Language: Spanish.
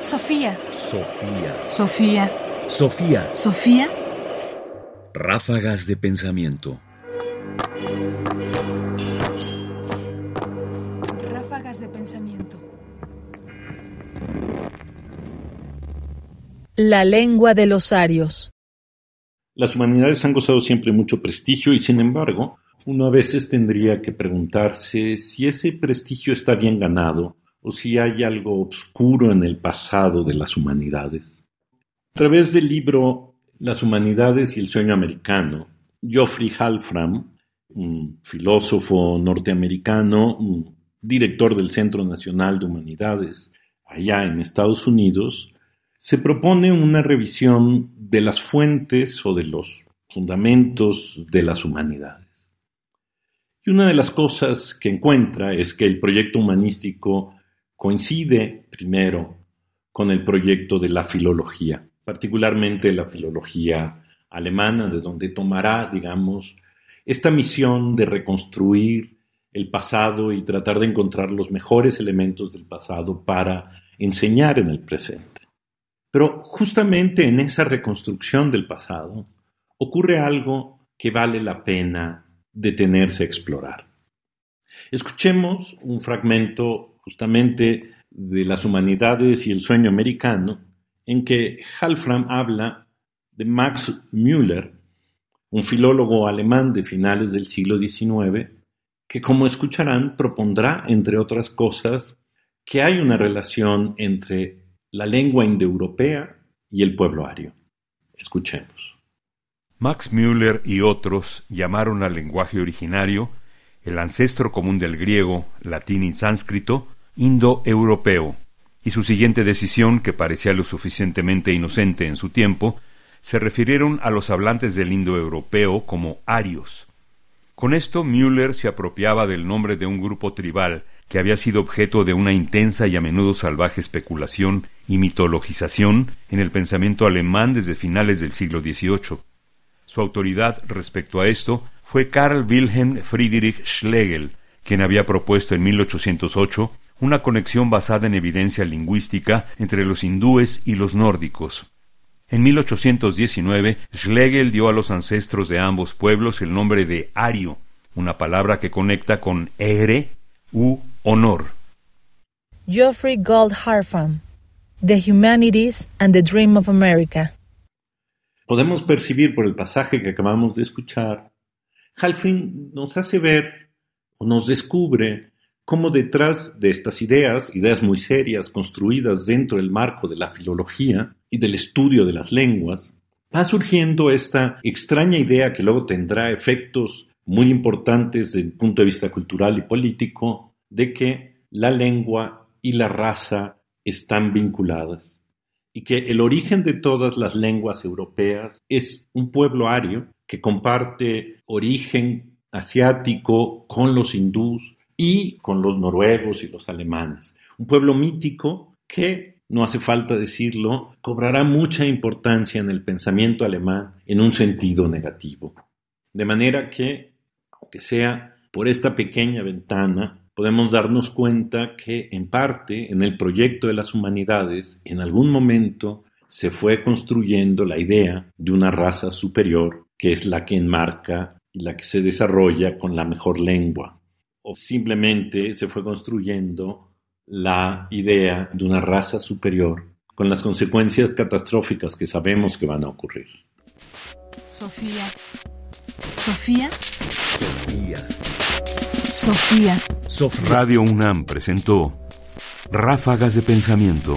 Sofía. Sofía. Sofía. Sofía. Sofía. Ráfagas de pensamiento. Ráfagas de pensamiento. La lengua de los arios. Las humanidades han gozado siempre mucho prestigio y sin embargo, uno a veces tendría que preguntarse si ese prestigio está bien ganado o si hay algo oscuro en el pasado de las humanidades. A través del libro Las humanidades y el sueño americano, Geoffrey Halfram, un filósofo norteamericano, director del Centro Nacional de Humanidades allá en Estados Unidos, se propone una revisión de las fuentes o de los fundamentos de las humanidades. Y una de las cosas que encuentra es que el proyecto humanístico coincide primero con el proyecto de la filología, particularmente la filología alemana, de donde tomará, digamos, esta misión de reconstruir el pasado y tratar de encontrar los mejores elementos del pasado para enseñar en el presente. Pero justamente en esa reconstrucción del pasado ocurre algo que vale la pena detenerse a explorar. Escuchemos un fragmento justamente de las humanidades y el sueño americano, en que Halfram habla de Max Müller, un filólogo alemán de finales del siglo XIX, que como escucharán propondrá, entre otras cosas, que hay una relación entre la lengua indoeuropea y el pueblo ario. Escuchemos. Max Müller y otros llamaron al lenguaje originario el ancestro común del griego, latín y sánscrito, indoeuropeo, y su siguiente decisión, que parecía lo suficientemente inocente en su tiempo, se refirieron a los hablantes del indoeuropeo como arios. Con esto Müller se apropiaba del nombre de un grupo tribal que había sido objeto de una intensa y a menudo salvaje especulación y mitologización en el pensamiento alemán desde finales del siglo XVIII. Su autoridad respecto a esto fue Karl Wilhelm Friedrich Schlegel, quien había propuesto en 1808 una conexión basada en evidencia lingüística entre los hindúes y los nórdicos. En 1819, Schlegel dio a los ancestros de ambos pueblos el nombre de ario, una palabra que conecta con ere u honor. Geoffrey Gold Harfam, The Humanities and the Dream of America. Podemos percibir por el pasaje que acabamos de escuchar, Halfin nos hace ver o nos descubre cómo detrás de estas ideas, ideas muy serias construidas dentro del marco de la filología y del estudio de las lenguas, va surgiendo esta extraña idea que luego tendrá efectos muy importantes desde el punto de vista cultural y político, de que la lengua y la raza están vinculadas y que el origen de todas las lenguas europeas es un pueblo ario que comparte origen asiático con los hindús y con los noruegos y los alemanes. Un pueblo mítico que, no hace falta decirlo, cobrará mucha importancia en el pensamiento alemán en un sentido negativo. De manera que, aunque sea por esta pequeña ventana, podemos darnos cuenta que, en parte, en el proyecto de las humanidades, en algún momento se fue construyendo la idea de una raza superior, que es la que enmarca y la que se desarrolla con la mejor lengua. O simplemente se fue construyendo la idea de una raza superior con las consecuencias catastróficas que sabemos que van a ocurrir. Sofía. Sofía. Sofía. Sofía. Sofía. Radio UNAM presentó Ráfagas de Pensamiento.